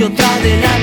y otra de la